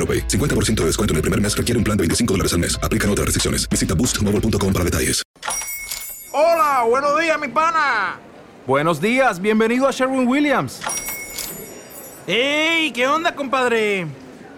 AroPay. 50% de descuento en el primer mes requiere un plan de 25 dólares al mes. Aplican otras restricciones. Visita boostmobile.com para detalles. Hola, buenos días, mi pana. Buenos días, bienvenido a Sherwin Williams. ¡Ey! ¿Qué onda, compadre?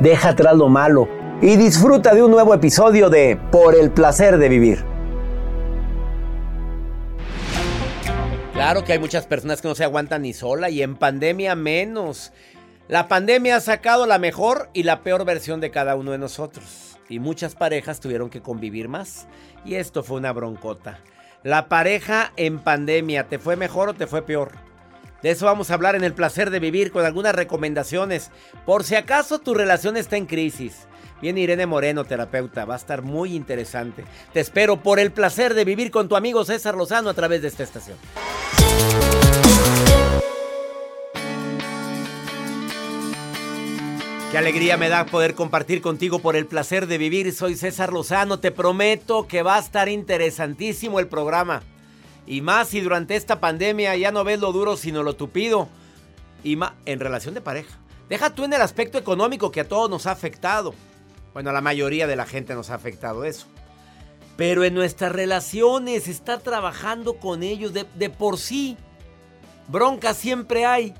deja atrás lo malo y disfruta de un nuevo episodio de Por el placer de vivir. Claro que hay muchas personas que no se aguantan ni sola y en pandemia menos. La pandemia ha sacado la mejor y la peor versión de cada uno de nosotros. Y muchas parejas tuvieron que convivir más. Y esto fue una broncota. La pareja en pandemia, ¿te fue mejor o te fue peor? De eso vamos a hablar en el placer de vivir con algunas recomendaciones. Por si acaso tu relación está en crisis. Viene Irene Moreno, terapeuta. Va a estar muy interesante. Te espero por el placer de vivir con tu amigo César Lozano a través de esta estación. Qué alegría me da poder compartir contigo por el placer de vivir. Soy César Lozano. Te prometo que va a estar interesantísimo el programa. Y más si durante esta pandemia ya no ves lo duro sino lo tupido. Y más en relación de pareja. Deja tú en el aspecto económico que a todos nos ha afectado. Bueno, a la mayoría de la gente nos ha afectado eso. Pero en nuestras relaciones, está trabajando con ellos de, por sí. Bronca siempre hay.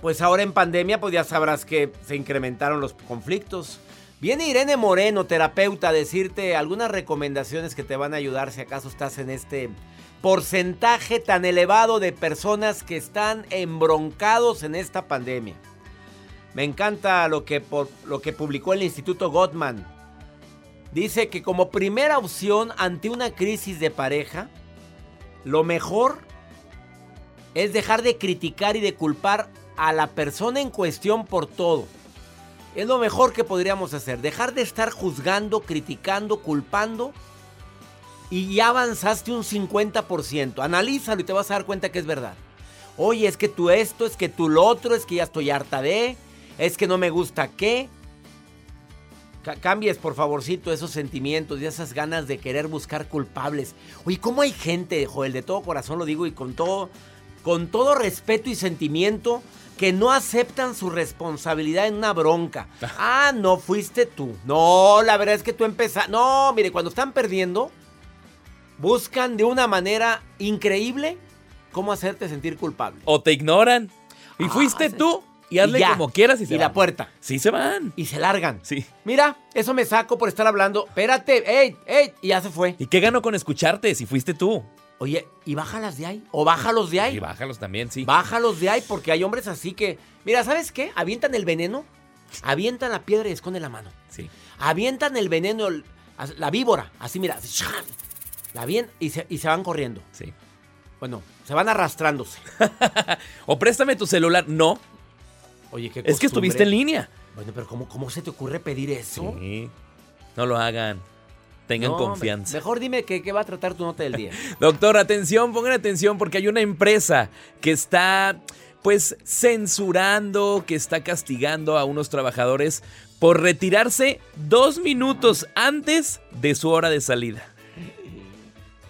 Pues ahora en pandemia, pues ya sabrás que se incrementaron los conflictos. Viene Irene Moreno, terapeuta, a decirte algunas recomendaciones que te van a ayudar si acaso estás en este porcentaje tan elevado de personas que están embroncados en esta pandemia. Me encanta lo que, por, lo que publicó el Instituto Gottman. Dice que como primera opción ante una crisis de pareja, lo mejor es dejar de criticar y de culpar a la persona en cuestión por todo. Es lo mejor que podríamos hacer. Dejar de estar juzgando, criticando, culpando. Y ya avanzaste un 50%. Analízalo y te vas a dar cuenta que es verdad. Oye, es que tú esto, es que tú lo otro, es que ya estoy harta de, es que no me gusta qué. Ca- cambies, por favorcito, esos sentimientos y esas ganas de querer buscar culpables. Oye, ¿cómo hay gente, Joel, de todo corazón lo digo y con todo, con todo respeto y sentimiento, que no aceptan su responsabilidad en una bronca? Ah, no fuiste tú. No, la verdad es que tú empezaste. No, mire, cuando están perdiendo, buscan de una manera increíble cómo hacerte sentir culpable. O te ignoran. Y Ah, fuiste sí. tú y hazle ya. como quieras y se Y la puerta. Sí se van. Y se largan. Sí. Mira, eso me saco por estar hablando. Espérate, ey, ey, y ya se fue. ¿Y qué ganó con escucharte si fuiste tú? Oye, ¿y bájalas de ahí? ¿O bájalos de ahí? Y bájalos también, sí. Bájalos de ahí porque hay hombres así que... Mira, ¿sabes qué? Avientan el veneno, avientan la piedra y esconden la mano. Sí. Avientan el veneno, la víbora, así mira. La avien- y se, y se van corriendo. Sí. Bueno, se van arrastrándose. O préstame tu celular. No, Oye, qué es que costumbre. estuviste en línea. Bueno, pero ¿cómo, cómo se te ocurre pedir eso? Sí. No lo hagan. Tengan No, confianza. me- Mejor dime qué, qué va a tratar tu nota del día. Doctor, atención, pongan atención porque hay una empresa que está pues censurando, que está castigando a unos trabajadores por retirarse dos minutos antes de su hora de salida.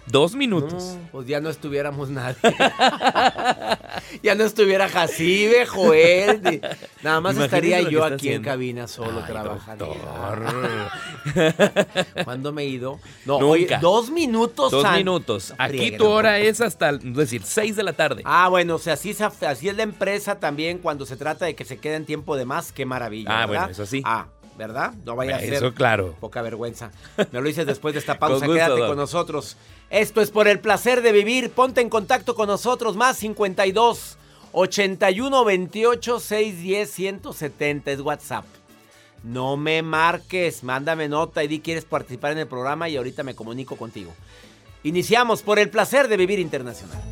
Dos minutos. No, pues ya no estuviéramos nadie. ya no estuviera Jacibe, Joel. ni- Nada más Imagínate estaría yo aquí en cabina solo Ay, trabajando. ¿Cuándo me he ido? No, Nunca. dos minutos Dos minutos. Aquí tu no. hora es hasta, es decir, seis de la tarde. Ah, bueno, o sea, así, se- así es la empresa también cuando se trata de que se quede en tiempo de más. Qué maravilla. Ah, ¿verdad? bueno, eso sí. Ah, ¿verdad? No vaya a ser. Eso claro. Poca vergüenza. Me lo dices después de esta pausa. Con gusto, Quédate con nosotros. Esto es por el placer de vivir. Ponte en contacto con nosotros. Más 52 81 28 610 170 es WhatsApp. No me marques. Mándame nota y di quieres participar en el programa y ahorita me comunico contigo. Iniciamos por el placer de vivir internacional.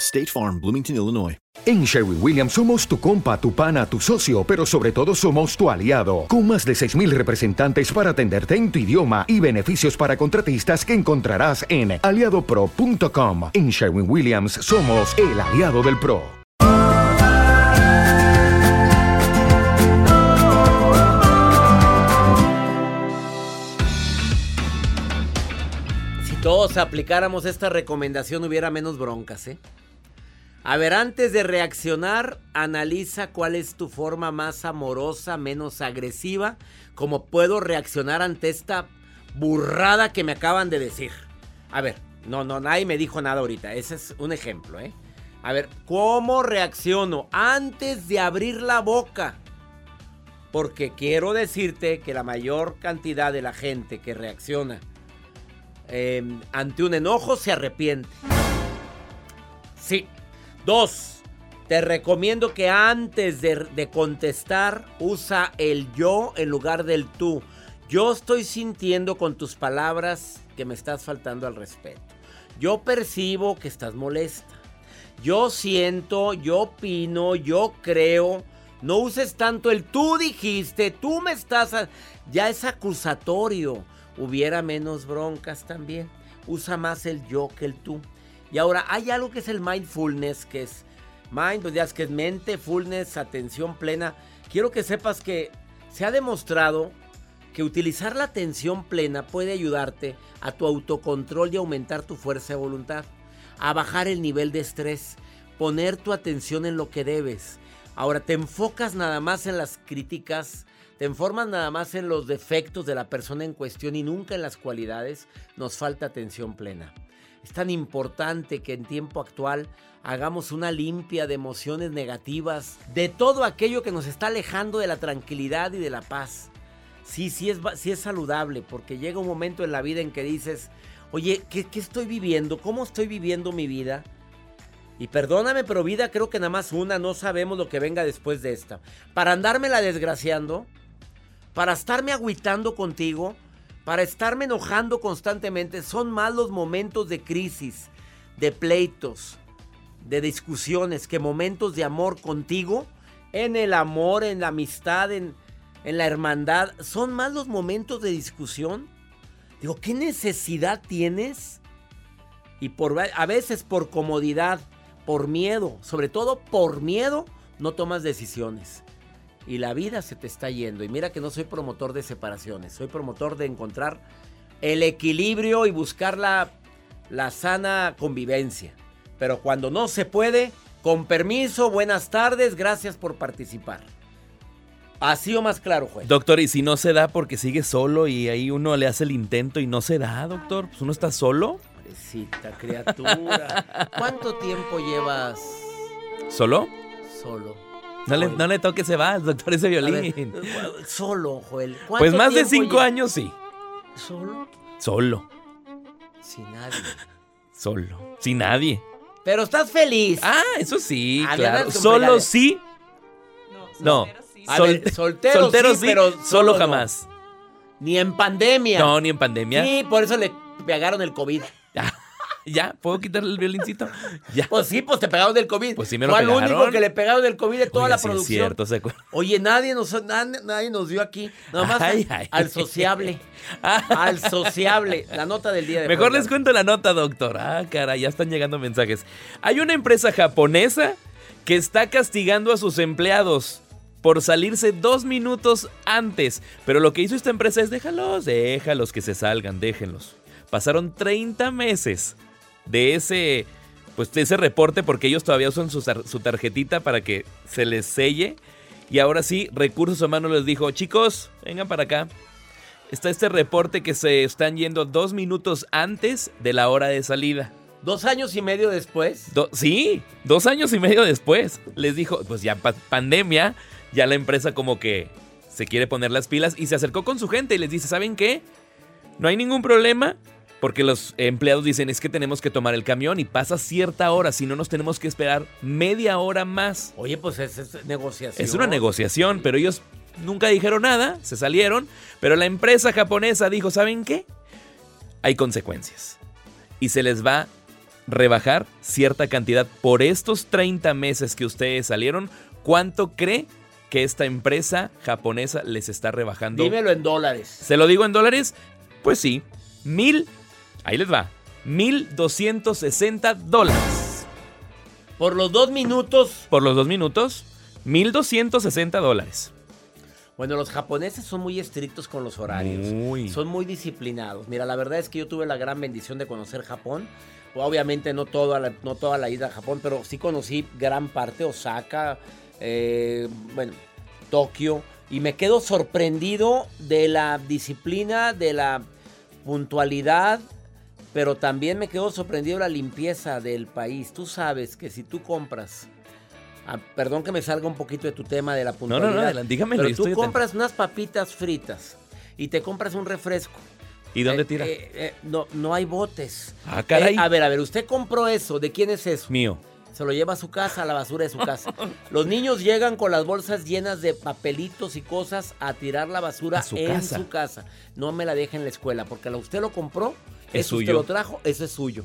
State Farm, Bloomington, Illinois. En Sherwin Williams somos tu compa, tu pana, tu socio, pero sobre todo somos tu aliado, con más de 6.000 representantes para atenderte en tu idioma y beneficios para contratistas que encontrarás en aliadopro.com. En Sherwin Williams somos el aliado del PRO. Si todos aplicáramos esta recomendación hubiera menos broncas, ¿eh? A ver, antes de reaccionar, analiza cuál es tu forma más amorosa, menos agresiva, cómo puedo reaccionar ante esta burrada que me acaban de decir. A ver, no, no, nadie me dijo nada ahorita, ese es un ejemplo, ¿eh? A ver, ¿cómo reacciono antes de abrir la boca? Porque quiero decirte que la mayor cantidad de la gente que reacciona eh, ante un enojo se arrepiente. Sí. Dos, te recomiendo que antes de, contestar usa el yo en lugar del tú. Yo estoy sintiendo con tus palabras que me estás faltando al respeto. Yo percibo que estás molesta. Yo siento, yo opino, yo creo. No uses tanto el tú dijiste, tú me estás... a-". Ya es acusatorio. Hubiera menos broncas también. Usa más el yo que el tú. Y ahora hay algo que es el mindfulness, que es mind, pues ya que es mente, fullness, atención plena. Quiero que sepas que se ha demostrado que utilizar la atención plena puede ayudarte a tu autocontrol y aumentar tu fuerza de voluntad. a bajar el nivel de estrés, poner tu atención en lo que debes. Ahora, te enfocas nada más en las críticas, te informas nada más en los defectos de la persona en cuestión y nunca en las cualidades, nos falta atención plena. Es tan importante que en tiempo actual hagamos una limpia de emociones negativas, de todo aquello que nos está alejando de la tranquilidad y de la paz. Sí, sí es, sí es saludable, porque llega un momento en la vida en que dices, oye, ¿qué, ¿qué estoy viviendo? ¿Cómo estoy viviendo mi vida? Y perdóname, pero vida creo que nada más una, no sabemos lo que venga después de esta. Para andármela desgraciando, para estarme agüitando contigo, para estarme enojando constantemente, son más los momentos de crisis, de pleitos, de discusiones, que momentos de amor contigo, en el amor, en la amistad, en, en la hermandad, son más los momentos de discusión. Digo, ¿qué necesidad tienes? Y por, a veces por comodidad, por miedo, sobre todo por miedo, no tomas decisiones. Y la vida se te está yendo. Y mira que no soy promotor de separaciones, soy promotor de encontrar el equilibrio y buscar la, la sana convivencia. Pero cuando no se puede, con permiso, buenas tardes, gracias por participar. Así o más claro, juez. Doctor, ¿y si no se da porque sigue solo y ahí uno le hace el intento y no se da, doctor? Pues uno está solo. Pobrecita criatura. ¿Cuánto tiempo llevas ¿Solo? solo? No le, no le toque ese vals, doctor, ese violín. ver, solo, Joel. ¿Cuánto Pues más de cinco años, sí. ¿Solo? Solo, Sin nadie. solo. Sin nadie. Pero estás feliz. Ah, eso sí, Ah, claro. Solo sí. No. A Sol- ver, soltero, soltero sí, pero solo solo no. jamás. Ni en pandemia. No, ni en pandemia. Sí, por eso le pegaron el COVID. Ya, ¿puedo quitarle el violincito? Ya. Pues sí, pues te pegaron del COVID. Pues sí me lo Fue al único pegaron. que le pegaron del COVID de toda la sí es producción. cierto, ¿se acuerda? Oye, nadie nos, nadie, nadie nos dio aquí. Nada más Ay, al, ay. al sociable. al sociable. La nota del día de Mejor Juan les cuento la nota, doctor. Ah, caray, ya están llegando mensajes. Hay una empresa japonesa que está castigando a sus empleados por salirse dos minutos antes. Pero lo que hizo esta empresa es déjalos, déjalos que se salgan, déjenlos. Pasaron 30 meses de ese, pues, de ese reporte porque ellos todavía usan su, su tarjetita para que se les selle. Y ahora sí, Recursos Humanos les dijo, chicos, vengan para acá. Está este reporte que se están yendo dos minutos antes de la hora de salida. Dos años y medio después. Do- sí, dos años y medio después. Les dijo, pues ya pa- pandemia, ya la empresa como que se quiere poner las pilas y se acercó con su gente y les dice, ¿saben qué? No hay ningún problema. Porque los empleados dicen, es que tenemos que tomar el camión y pasa cierta hora, si no nos tenemos que esperar media hora más. Oye, pues es, es negociación. Es una negociación, pero ellos nunca dijeron nada, se salieron, pero la empresa japonesa dijo, ¿saben qué? Hay consecuencias. Y se les va a rebajar cierta cantidad por estos 30 meses que ustedes salieron. ¿Cuánto cree que esta empresa japonesa les está rebajando? Dímelo en dólares. ¿Se lo digo en dólares? Pues sí, mil, ahí les va, mil doscientos sesenta dólares. Por los dos minutos. Por los dos minutos, mil doscientos sesenta dólares. Bueno, los japoneses son muy estrictos con los horarios. Muy. Son muy disciplinados. Mira, la verdad es que yo tuve la gran bendición de conocer Japón. Obviamente no toda la, no toda la ida a Japón, pero sí conocí gran parte, Osaka, eh, bueno, Tokio. Y me quedo sorprendido de la disciplina, de la puntualidad, pero también me quedo sorprendido la limpieza del país. Tú sabes que si tú compras, ah, perdón que me salga un poquito de tu tema de la no, puntualidad, adelante, dígamelo, pero tú atento. compras unas papitas fritas y te compras un refresco. ¿Y dónde Eh, tira? eh, eh, no, no hay botes. Ah, caray. A ver, a ver, usted compró eso. ¿De quién es eso? Mío. Se lo lleva a su casa, a la basura de su casa. Los niños llegan con las bolsas llenas de papelitos y cosas a tirar la basura su en casa. su casa. No me la deje en la escuela, porque usted lo compró, Es eso usted suyo. Mm. lo trajo, eso es suyo.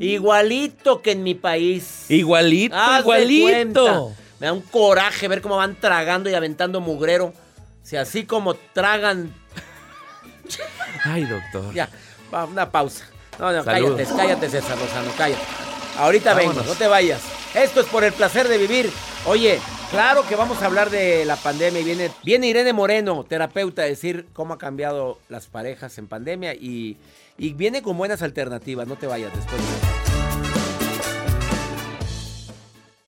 Igualito que en mi país. Igualito, Haz igualito. Me da un coraje ver cómo van tragando y aventando mugrero. Si así como tragan. Ay, doctor. Ya, va, una pausa. No, no, Saludos. cállate, cállate, César Lozano, cállate. Ahorita vengo, Vámonos. no te vayas. Esto es por el placer de vivir. Oye, claro que vamos a hablar de la pandemia y viene, viene Irene Moreno, terapeuta, a decir cómo ha cambiado las parejas en pandemia y, y viene con buenas alternativas. No te vayas después.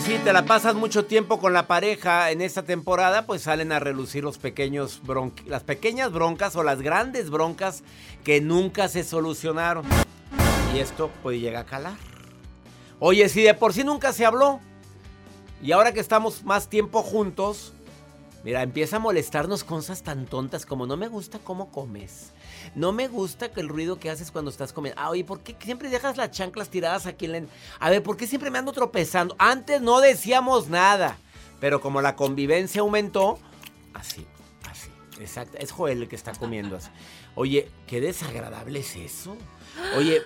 Sí, te la pasas mucho tiempo con la pareja en esta temporada, pues salen a relucir los pequeños las pequeñas broncas o las grandes broncas que nunca se solucionaron. Y esto pues llega a calar. Oye, si de por sí nunca se habló y ahora que estamos más tiempo juntos, mira, empieza a molestarnos cosas tan tontas como no me gusta cómo comes. No me gusta que el ruido que haces cuando estás comiendo. Ah, oye, ¿por qué siempre dejas las chanclas tiradas aquí en la... A ver, ¿por qué siempre me ando tropezando? Antes no decíamos nada. Pero como la convivencia aumentó, así, así. Exacto. Es Joel el que está comiendo así. Oye, qué desagradable es eso. Oye,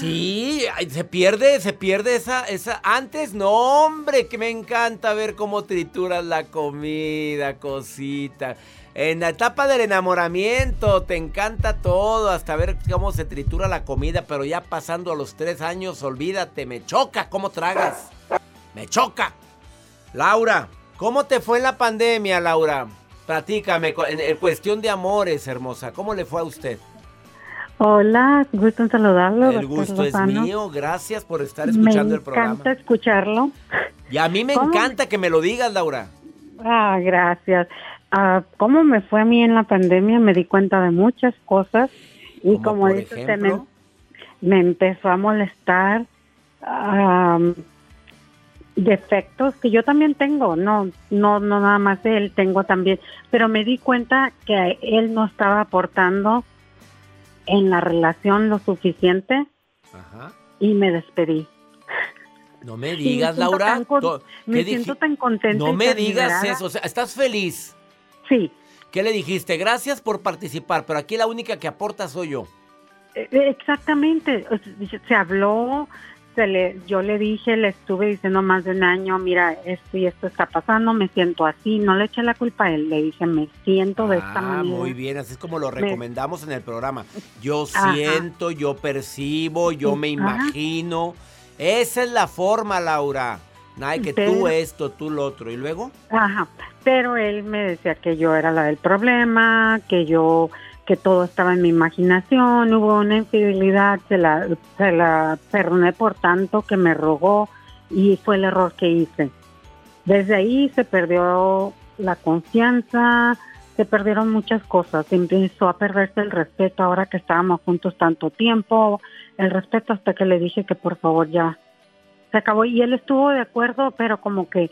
sí, se pierde, se pierde esa, esa. Antes, no, hombre, que me encanta ver cómo trituras la comida, cosita. En la etapa del enamoramiento te encanta todo, hasta ver cómo se tritura la comida, pero ya pasando a los tres años, olvídate, me choca cómo tragas. Me choca. Laura, ¿cómo te fue en la pandemia, Laura? Platícame, en, cuestión de amores, hermosa, ¿cómo le fue a usted? Hola, gusto en saludarlo. El gusto es mío, gracias por estar escuchando Me el programa. encanta escucharlo. Y a mí me ¿Cómo? encanta que me lo digas, Laura. Ah, gracias. Ah, ¿Cómo me fue a mí en la pandemia? Me di cuenta de muchas cosas y ¿Como como por dice usted, me, me empezó a molestar ah, defectos que yo también tengo, no, no, no nada más él, tengo también, pero me di cuenta que él no estaba aportando en la relación lo suficiente Ajá. y me despedí. No me digas, me Laura. tan me ¿qué siento dije? tan contenta No me digas liberada. eso. O sea, ¿estás feliz? Sí. ¿Qué le dijiste? Gracias por participar, pero aquí la única que aporta soy yo. Eh, Exactamente, O sea, se habló, se le, yo le dije, le estuve diciendo más de un año, mira, esto y esto está pasando, me siento así, no le eché la culpa a él, le dije, me siento de esta Ah, manera. muy bien, así es como lo Me- recomendamos en el programa. Yo Ajá. siento, yo percibo, yo me Ajá. imagino. Esa es la forma, Laura. Nada, que tú esto, tú lo otro. ¿Y luego? Ajá, pero él me decía que yo era la del problema, que yo, que todo estaba en mi imaginación, hubo una infidelidad, se la, se la perdoné por tanto que me rogó y fue el error que hice. Desde ahí se perdió la confianza, se perdieron muchas cosas, empezó a perderse el respeto ahora que estábamos juntos tanto tiempo, el respeto hasta que le dije que por favor ya se acabó y él estuvo de acuerdo, pero como que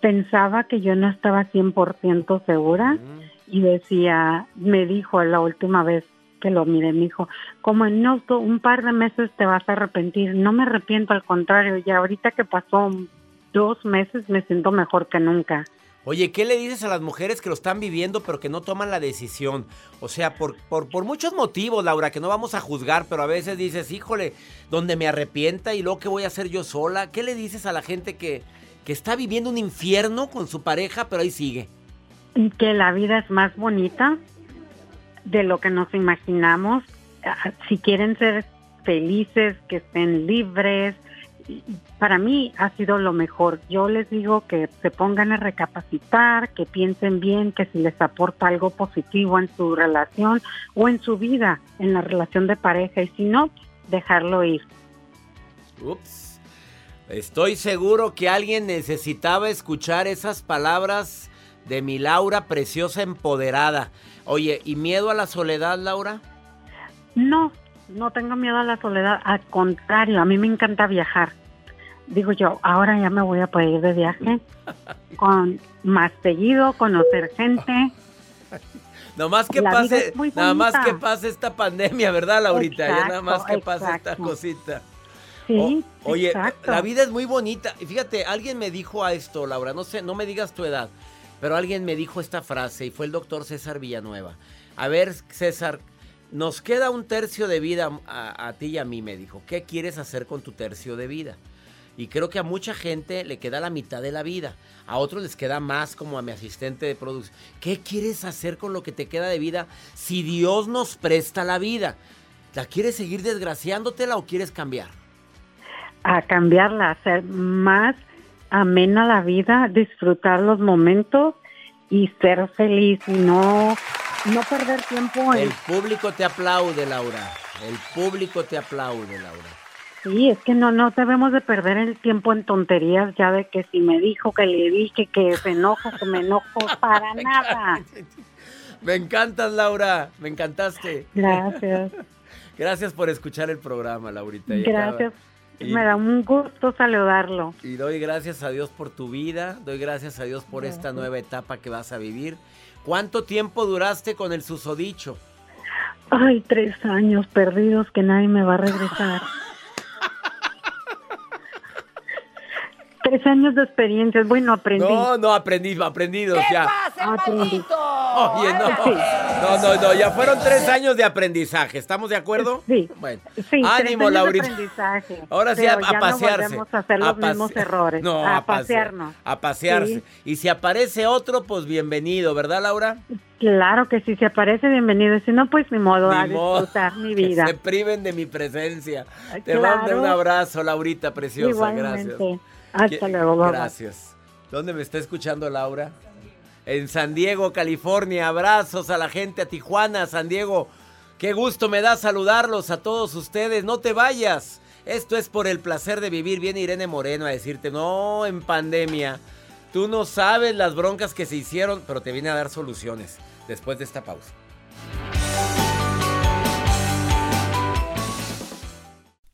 pensaba que yo no estaba 100% segura y decía, me dijo la última vez que lo miré, me dijo, como en no, un par de meses te vas a arrepentir. No me arrepiento, al contrario, ya ahorita que pasó dos meses me siento mejor que nunca. Oye, ¿qué le dices a las mujeres que lo están viviendo pero que no toman la decisión? O sea, por, por, muchos motivos, Laura, que no vamos a juzgar, pero a veces dices, híjole, donde me arrepienta y luego qué voy a hacer yo sola. ¿Qué le dices a la gente que, que está viviendo un infierno con su pareja, pero ahí sigue? Que la vida es más bonita de lo que nos imaginamos. Ah, Si quieren ser felices, que estén libres, para mí ha sido lo mejor. Yo les digo que se pongan a recapacitar, que piensen bien, que si les aporta algo positivo en su relación o en su vida, en la relación de pareja, y si no, dejarlo ir. Ups. Estoy seguro que alguien necesitaba escuchar esas palabras de mi Laura preciosa empoderada. Oye, ¿y miedo a la soledad, Laura? No, no tengo miedo a la soledad, al contrario, a mí me encanta viajar. Digo yo, ahora ya me voy a poder ir de viaje con más seguido, conocer gente. Nomás que La pase, nada más que pase esta pandemia, ¿verdad, Laurita? ya nada más que Exacto, pase esta cosita. Sí, O- oye, exacto. la vida es muy bonita. Y fíjate, alguien me dijo a esto, Laura, no sé, no me digas tu edad, pero alguien me dijo esta frase y fue el doctor César Villanueva. A ver, César, nos queda un tercio de vida a, a ti y a mí, me dijo. ¿Qué quieres hacer con tu tercio de vida? Y creo que a mucha gente le queda la mitad de la vida. A otros les queda más, como a mi asistente de producción. ¿Qué quieres hacer con lo que te queda de vida si Dios nos presta la vida? ¿La quieres seguir desgraciándotela o quieres cambiar? a cambiarla, a hacer más amena la vida, disfrutar los momentos y ser feliz y no, no perder tiempo en... El público te aplaude, Laura. El público te aplaude, Laura. Sí, es que no, no debemos de perder el tiempo en tonterías ya de que si me dijo, que le dije, que se enoja, que me enojo, para nada. Me encantas, Laura. Me encantaste. Gracias, Gracias por escuchar el programa, Laurita. Y gracias. Y- Me da un gusto saludarlo. Y doy gracias a Dios por tu vida, doy gracias a Dios por esta nueva etapa que vas a vivir. ¿Cuánto tiempo duraste con el susodicho? Ay, tres años perdidos que nadie me va a regresar. tres años de experiencias. Bueno, aprendí. No, no, aprendí, aprendidos ya. Aprendí. Oye, no. No, no, no, ya fueron tres años de aprendizaje. ¿estamos de acuerdo? Sí. Bueno, Sí, ánimo, tres años de Laurita. aprendizaje. Ahora sí, a, a ya pasearse. No volvemos a hacer los A pase- mismos errores. No, a, a, pasear- pasearnos. A pasearse. Sí. Y si aparece otro, pues bienvenido, ¿verdad, Laura? Claro que si se aparece, bienvenido. Si no, pues ni modo, a Ni modo. disfrutar mi Que vida. se priven de mi presencia. Te Claro. mando un abrazo, Laurita preciosa. Igualmente. Gracias. Hasta luego. Gracias. ¿Dónde me está escuchando Laura? En San Diego, California. Abrazos a la gente, a Tijuana, San Diego. Qué gusto me da saludarlos a todos ustedes. No te vayas. Esto es por el placer de vivir. Viene Irene Moreno a decirte, no, en pandemia. Tú no sabes las broncas que se hicieron, pero te viene a dar soluciones después de esta pausa.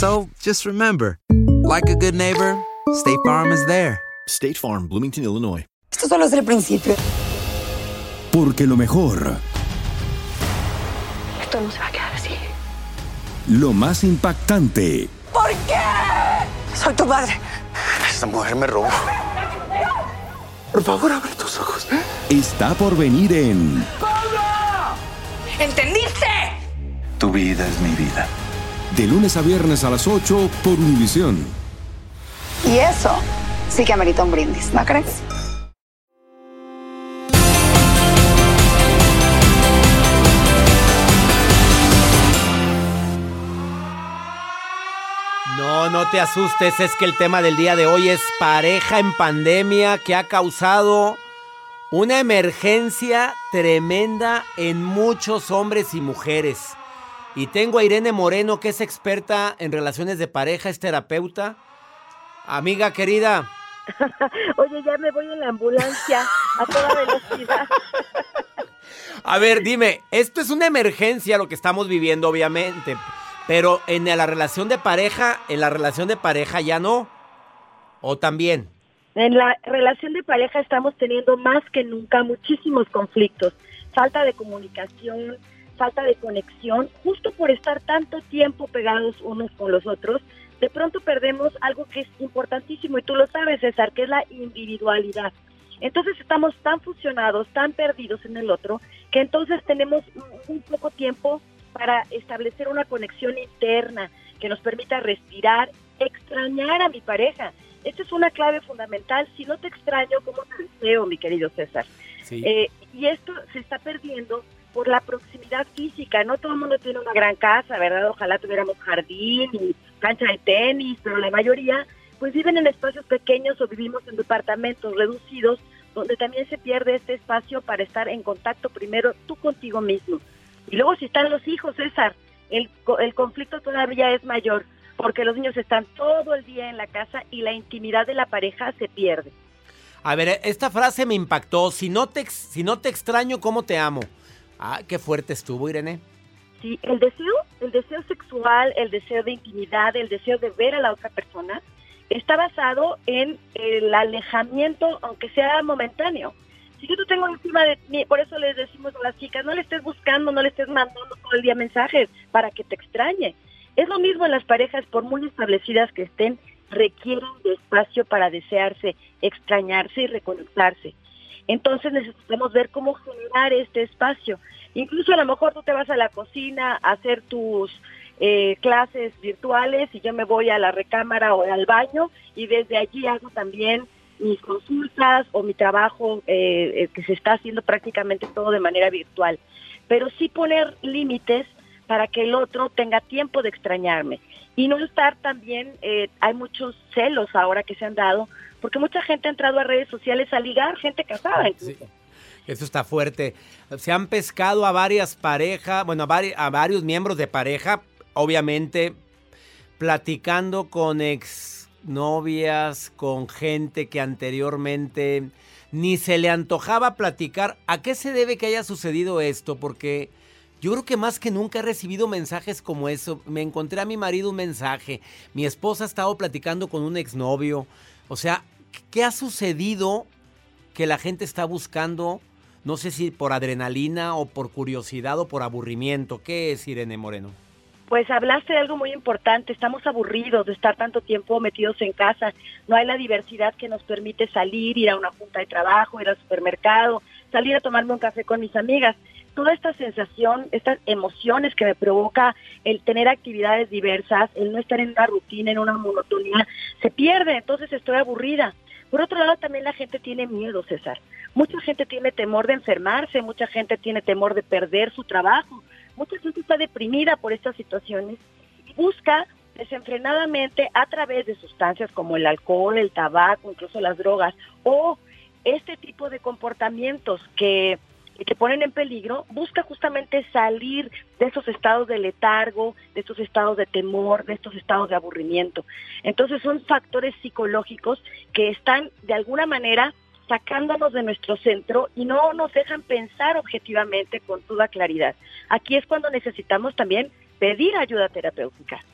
So just remember, like a good neighbor, State Farm is there. State Farm, Bloomington, Illinois. Esto solo es el principio. Porque lo mejor, Esto no se va a quedar así. lo más impactante, ¿Por qué? Soy tu padre. Esta mujer me robó. Por favor, abre tus ojos. está por venir en ¿Entendiste? Tu vida es mi vida. De lunes a viernes a las 8 por Univisión. Y eso sí que amerita un brindis, ¿no crees? No, no te asustes, es que el tema del día de hoy es pareja en pandemia que ha causado una emergencia tremenda en muchos hombres y mujeres. Y tengo a Irene Moreno, que es experta en relaciones de pareja, es terapeuta. Amiga querida, Oye, ya me voy en la ambulancia a toda velocidad. a ver, dime, esto es una emergencia lo que estamos viviendo, obviamente. Pero en la relación de pareja, en la relación de pareja ya no. ¿O también? En la relación de pareja estamos teniendo más que nunca muchísimos conflictos. Falta de comunicación, falta de conexión, justo por estar tanto tiempo pegados unos con los otros. De pronto perdemos algo que es importantísimo y tú lo sabes, César, que es la individualidad. Entonces estamos tan fusionados, tan perdidos en el otro, que entonces tenemos muy poco tiempo para establecer una conexión interna que nos permita respirar, extrañar a mi pareja. Esta es una clave fundamental. Si no te extraño, ¿cómo te deseo, mi querido César? Sí. Eh, y esto se está perdiendo por la proximidad física. No todo el mundo tiene una gran casa, ¿verdad? Ojalá tuviéramos jardín y cancha de tenis, pero la mayoría pues viven en espacios pequeños o vivimos en departamentos reducidos donde también se pierde este espacio para estar en contacto primero tú contigo mismo. Y luego si están los hijos, César, el, el conflicto todavía es mayor porque los niños están todo el día en la casa y la intimidad de la pareja se pierde. A ver, esta frase me impactó. Si no te, si no te extraño, ¿cómo te amo? Ah, qué fuerte estuvo, Irene. Sí, el deseo, el deseo sexual, el deseo de intimidad, el deseo de ver a la otra persona, está basado en el alejamiento, aunque sea momentáneo. Si yo no tengo encima de mí, por eso les decimos a las chicas, no le estés buscando, no le estés mandando todo el día mensajes para que te extrañe. Es lo mismo en las parejas, por muy establecidas que estén, requieren de espacio para desearse, extrañarse y reconectarse. Entonces necesitamos ver cómo generar este espacio. Incluso a lo mejor tú te vas a la cocina a hacer tus eh, clases virtuales y yo me voy a la recámara o al baño y desde allí hago también mis consultas o mi trabajo eh, eh, que se está haciendo prácticamente todo de manera virtual. Pero sí poner límites para que el otro tenga tiempo de extrañarme. Y no estar también, eh, hay muchos celos ahora que se han dado, porque mucha gente ha entrado a redes sociales a ligar, gente casada incluso. Eso está fuerte. Se han pescado a varias parejas, bueno, a, vari- a varios miembros de pareja, obviamente, platicando con exnovias, con gente que anteriormente ni se le antojaba platicar. ¿A qué se debe que haya sucedido esto? Porque yo creo que más que nunca he recibido mensajes como eso. Me encontré a mi marido un mensaje. Mi esposa ha estado platicando con un exnovio. O sea, ¿qué ha sucedido que la gente está buscando? No sé si por adrenalina o por curiosidad o por aburrimiento. ¿Qué es Irene Moreno? Pues hablaste de algo muy importante, estamos aburridos de estar tanto tiempo metidos en casa, no hay la diversidad que nos permite salir, ir a una junta de trabajo, ir al supermercado, salir a tomarme un café con mis amigas. Toda esta sensación, estas emociones que me provoca el tener actividades diversas, el no estar en una rutina, en una monotonía, se pierde, entonces estoy aburrida. Por otro lado, también la gente tiene miedo, César. Mucha gente tiene temor de enfermarse, mucha gente tiene temor de perder su trabajo, mucha gente está deprimida por estas situaciones y busca desenfrenadamente a través de sustancias como el alcohol, el tabaco, incluso las drogas o este tipo de comportamientos que y que ponen en peligro, busca justamente salir de esos estados de letargo, de esos estados de temor, de estos estados de aburrimiento. Entonces son factores psicológicos que están de alguna manera sacándonos de nuestro centro y no nos dejan pensar objetivamente con toda claridad. Aquí es cuando necesitamos también pedir ayuda terapéutica.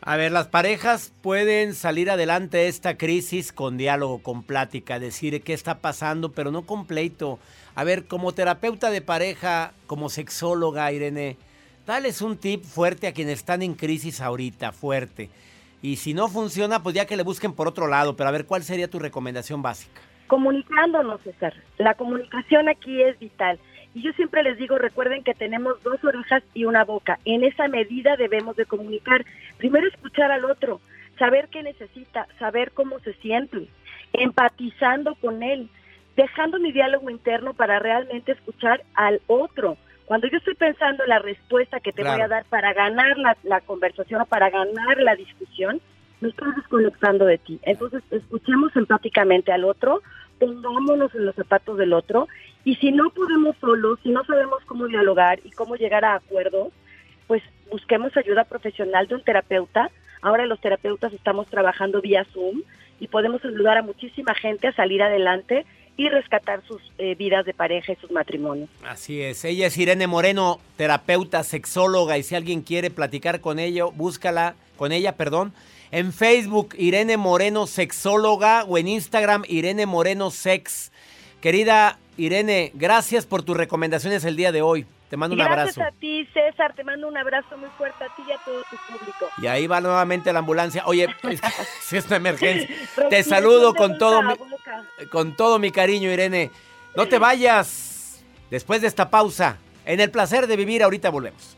A ver, las parejas pueden salir adelante de esta crisis con diálogo, con plática, decir qué está pasando, pero no con pleito. A ver, como terapeuta de pareja, como sexóloga, Irene, dales un tip fuerte a quienes están en crisis ahorita, fuerte. Y si no funciona, pues ya que le busquen por otro lado, pero a ver, ¿cuál sería tu recomendación básica? Comunicándonos, César. La comunicación aquí es vital. Y yo siempre les digo, recuerden que tenemos dos orejas y una boca. En esa medida debemos de comunicar. Primero escuchar al otro, saber qué necesita, saber cómo se siente, empatizando con él, dejando mi diálogo interno para realmente escuchar al otro. Cuando yo estoy pensando en la respuesta que te voy a dar para ganar la, la conversación o para ganar la discusión, me estoy desconectando de ti. Entonces, escuchemos empáticamente al otro, pongámonos en los zapatos del otro y si no podemos solos, si no sabemos cómo dialogar y cómo llegar a acuerdos, pues busquemos ayuda profesional de un terapeuta. Ahora los terapeutas estamos trabajando vía Zoom y podemos ayudar a muchísima gente a salir adelante y rescatar sus eh, vidas de pareja y sus matrimonios. Así es. Ella es Irene Moreno, terapeuta, sexóloga, y si alguien quiere platicar con ella, búscala, con ella, perdón, en Facebook, Irene Moreno Sexóloga o en Instagram, Irene Moreno Sex. Querida Irene, gracias por tus recomendaciones el día de hoy. Te mando un abrazo. Gracias a ti, César. Te mando un abrazo muy fuerte a ti y a todo tu público. Y ahí va nuevamente la ambulancia. Oye, si es una emergencia. te saludo con todo, mi, con todo mi cariño, Irene. No te vayas. Después de esta pausa, en el placer de vivir, ahorita volvemos.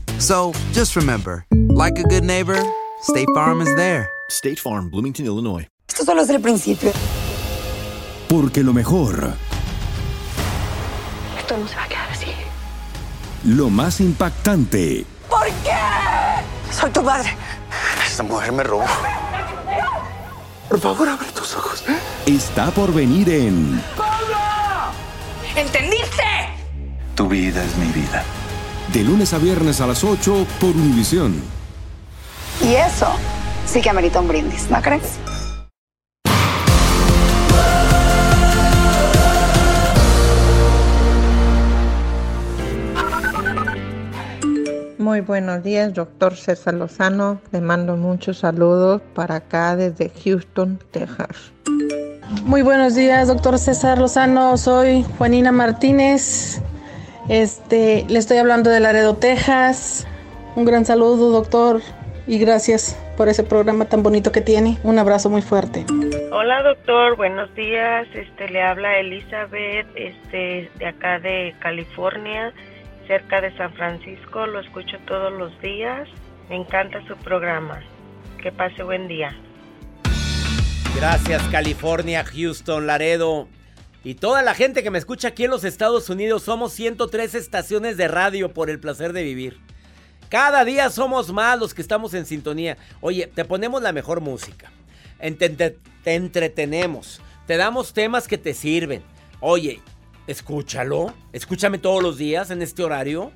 So just remember, like a good neighbor, State Farm is there. State Farm, Bloomington, Illinois. Esto solo es el principio. Porque lo mejor, Esto no se va a quedar así. lo más impactante, ¿Por qué? Soy tu padre. Esta mujer me robó. Por favor, abre tus ojos. está por venir en ¿Entendiste? Tu vida es mi vida. De lunes a viernes a las 8 por Univisión. Y eso sí que amerita un brindis, ¿no crees? Muy buenos días, doctor César Lozano. Le mando muchos saludos para acá desde Houston, Texas. Muy buenos días, doctor César Lozano. Soy Juanina Martínez. Este, le estoy hablando de Laredo, Texas. Un gran saludo, doctor, y gracias por ese programa tan bonito que tiene. Un abrazo muy fuerte. Hola doctor, buenos días. Este le habla Elizabeth, este de acá de California, cerca de San Francisco. Lo escucho todos los días. Me encanta su programa. Que pase buen día. Gracias, California, Houston, Laredo. Y toda la gente que me escucha aquí en los Estados Unidos, somos 103 estaciones de radio por el placer de vivir. Cada día somos más los que estamos en sintonía. Oye, te ponemos la mejor música. Te- te entretenemos. Te damos temas que te sirven. Oye, escúchalo. Escúchame todos los días en este horario.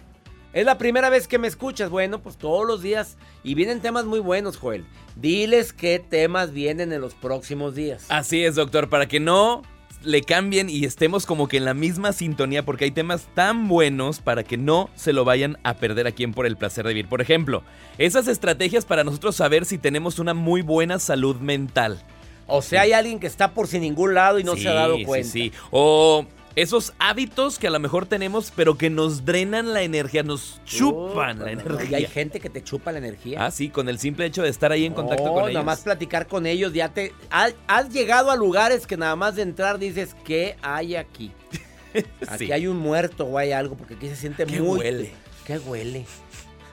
Es la primera vez que me escuchas. Bueno, pues todos los días. Y vienen temas muy buenos, Joel. Diles qué temas vienen en los próximos días. Así es, doctor, para que no le cambien y estemos como que en la misma sintonía, porque hay temas tan buenos para que no se lo vayan a perder aquí en Por el Placer de Vivir. Por ejemplo, esas estrategias para nosotros saber si tenemos una muy buena salud mental. O sea, hay alguien que está por sin ningún lado y no se ha dado cuenta. Sí, sí. O esos hábitos que a lo mejor tenemos, pero que nos drenan la energía, nos chupan la no, energía. Y hay gente que te chupa la energía. Ah, sí, con el simple hecho de estar ahí en contacto con ellos. nada más platicar con ellos, ya te... Has, has llegado a lugares que nada más de entrar dices, ¿qué hay aquí? Aquí Sí. hay un muerto o hay algo, porque aquí se siente ¿Qué muy... huele? ¿Qué huele?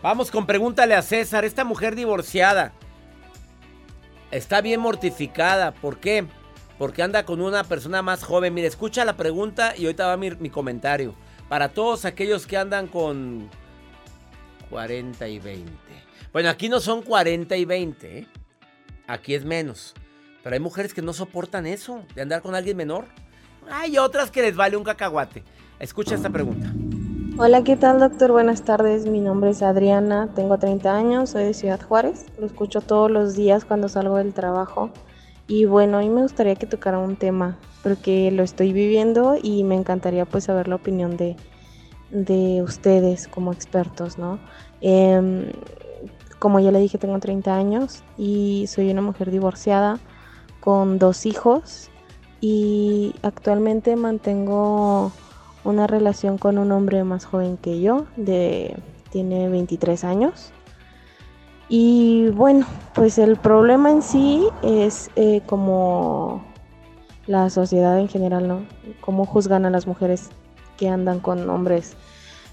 Vamos con pregúntale a César, esta mujer divorciada. Está bien mortificada, ¿por qué? Porque anda con una persona más joven. Mire, escucha la pregunta y ahorita va mi, mi comentario. Para todos aquellos que andan con 40 y 20. Bueno, aquí no son 40 y 20, ¿eh? Aquí es menos. Pero hay mujeres que no soportan eso, de andar con alguien menor. Hay otras que les vale un cacahuate. Escucha esta pregunta. Hola, ¿qué tal doctor? Buenas tardes, mi nombre es Adriana, tengo 30 años, soy de Ciudad Juárez, lo escucho todos los días cuando salgo del trabajo y bueno, a me gustaría que tocara un tema porque lo estoy viviendo y me encantaría pues saber la opinión de, de ustedes como expertos, ¿no? Em, como ya le dije, tengo 30 años y soy una mujer divorciada con dos hijos y actualmente mantengo una relación con un hombre más joven que yo, de, tiene 23 años. Y bueno, pues el problema en sí es eh, como la sociedad en general, ¿no? Cómo juzgan a las mujeres que andan con hombres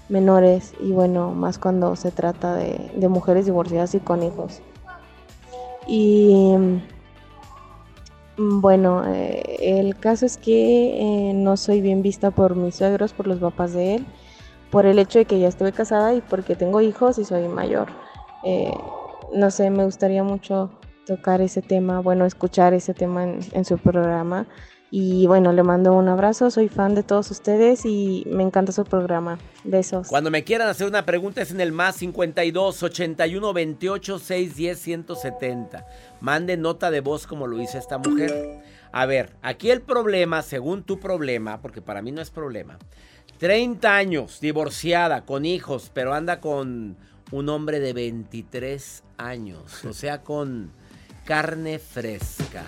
menores y bueno, más cuando se trata de, mujeres divorciadas y con hijos. Y mm, bueno, eh, el caso es que eh, no soy bien vista por mis suegros, por los papás de él, por el hecho de que ya estuve casada y porque tengo hijos y soy mayor. Eh, no sé, me gustaría mucho tocar ese tema, bueno, escuchar ese tema en, su programa. Y bueno, le mando un abrazo, soy fan de todos ustedes y me encanta su programa. Besos. Cuando me quieran hacer una pregunta es en el más 52 81 28 610 170. Mande nota de voz como lo hizo esta mujer. A ver, aquí el problema, según tu problema, porque para mí no es problema. 30 años, divorciada, con hijos, pero anda con un hombre de 23 años, o sea, con carne fresca.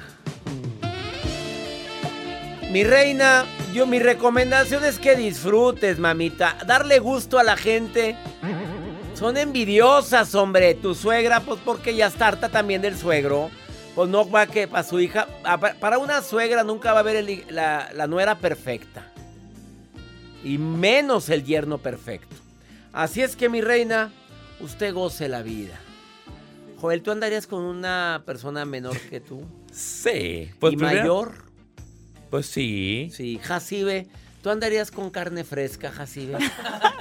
Mi reina, yo mi recomendación es que disfrutes, mamita. Darle gusto a la gente. Son envidiosas, hombre. Tu suegra, pues porque ya está harta también del suegro. Pues no va que para su hija. a- pa- Para una suegra nunca va a haber la, la nuera perfecta. Y menos el yerno perfecto. Así es que, mi reina, usted goce la vida. Joel, ¿tú andarías con una persona menor que tú? Sí. Pues ¿Y primero- mayor? Pues sí. Sí, Jacibe. ¿Tú andarías con carne fresca, Jacibe?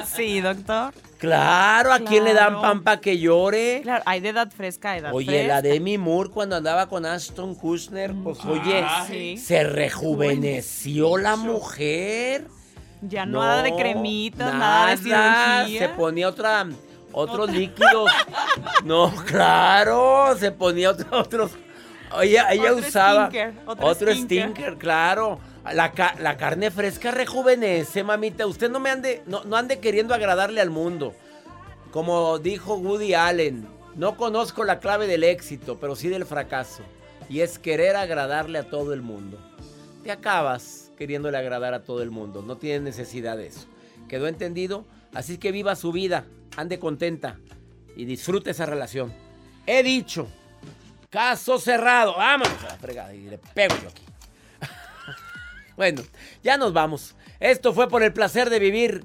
Sí, doctor. Claro, ¿a quién le dan para que llore? Claro, hay de edad fresca, edad Oye, fresca. la Demi Moore cuando andaba con Ashton Kushner, pues oye, sí. se rejuveneció la mujer. Ya nada de cremitas, nada, de cirugía. Se ponía otra, otros líquidos. no, claro, se ponía otro- otros. Ella, ella Otro usaba stinker, otro otro stinker. stinker, claro. La, la carne fresca rejuvenece, mamita. Usted no me ande, no, no ande queriendo agradarle al mundo. Como dijo Woody Allen, no conozco la clave del éxito, pero sí del fracaso. Y es querer agradarle a todo el mundo. Te acabas queriéndole agradar a todo el mundo. No tienes necesidad de eso. ¿Quedó entendido? Así que viva su vida, ande contenta y disfrute esa relación. He dicho, caso cerrado. Vámonos a la fregada y le pego yo aquí. bueno, ya nos vamos. Esto fue por el placer de vivir.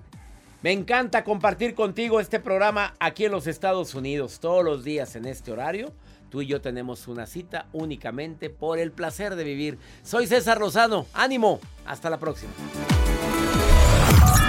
Me encanta compartir contigo este programa aquí en los Estados Unidos, todos los días en este horario. Tú y yo tenemos una cita únicamente por el placer de vivir. Soy César Lozano, ánimo, hasta la próxima.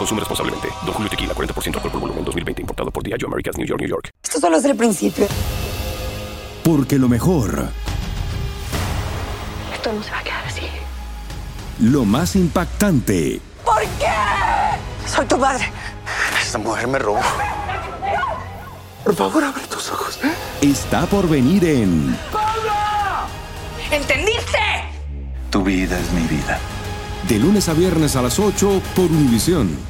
Consume responsablemente. Don Julio Tequila, 40% alcohol por volumen, 2020. Importado por Diageo Americas, New York, New York. Esto solo es el principio. Porque lo mejor, Esto no se va a quedar así. lo más impactante, ¿Por qué? Soy tu madre. Esta mujer me robó. Por favor, abre tus ojos. está por venir en ¿Entendiste? Tu vida es mi vida. De lunes a viernes a las 8 por Univisión.